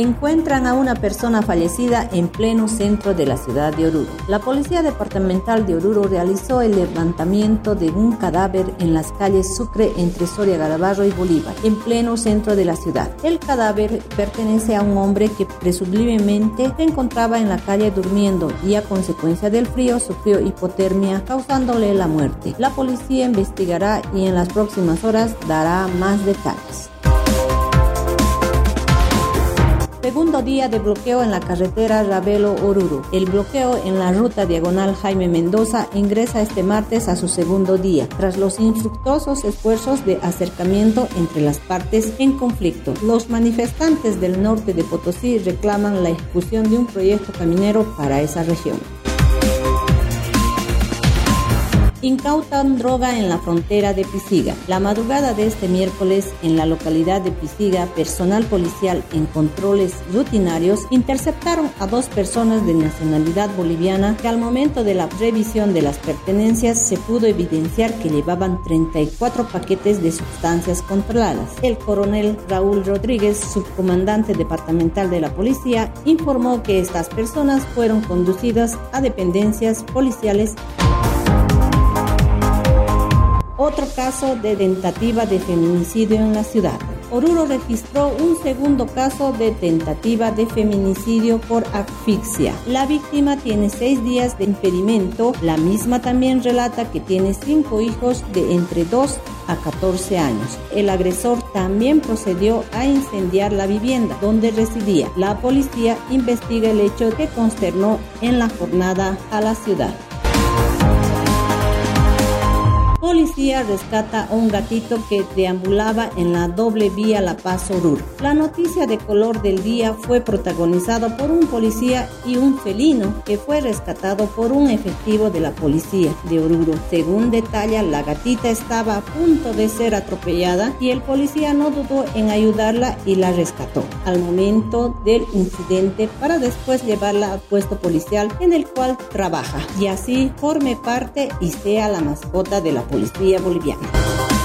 Encuentran a una persona fallecida en pleno centro de la ciudad de Oruro. La Policía Departamental de Oruro realizó el levantamiento de un cadáver en las calles Sucre entre Soria Garabarro y Bolívar, en pleno centro de la ciudad. El cadáver pertenece a un hombre que presumiblemente se encontraba en la calle durmiendo y a consecuencia del frío sufrió hipotermia causándole la muerte. La policía investigará y en las próximas horas dará más detalles. Segundo día de bloqueo en la carretera Ravelo-Oruro. El bloqueo en la ruta diagonal Jaime Mendoza ingresa este martes a su segundo día, tras los infructuosos esfuerzos de acercamiento entre las partes en conflicto. Los manifestantes del norte de Potosí reclaman la ejecución de un proyecto caminero para esa región. Incautan droga en la frontera de Pisiga. La madrugada de este miércoles, en la localidad de Pisiga, personal policial en controles rutinarios interceptaron a dos personas de nacionalidad boliviana que al momento de la revisión de las pertenencias se pudo evidenciar que llevaban 34 paquetes de sustancias controladas. El coronel Raúl Rodríguez, subcomandante departamental de la policía, informó que estas personas fueron conducidas a dependencias policiales otro caso de tentativa de feminicidio en la ciudad. Oruro registró un segundo caso de tentativa de feminicidio por asfixia. La víctima tiene seis días de impedimento. La misma también relata que tiene cinco hijos de entre 2 a 14 años. El agresor también procedió a incendiar la vivienda donde residía. La policía investiga el hecho que consternó en la jornada a la ciudad. Policía rescata a un gatito que deambulaba en la doble vía La Paz Oruro. La noticia de color del día fue protagonizada por un policía y un felino que fue rescatado por un efectivo de la policía de Oruro. Según detalla, la gatita estaba a punto de ser atropellada y el policía no dudó en ayudarla y la rescató al momento del incidente para después llevarla al puesto policial en el cual trabaja y así forme parte y sea la mascota de la policía Policía Boliviana.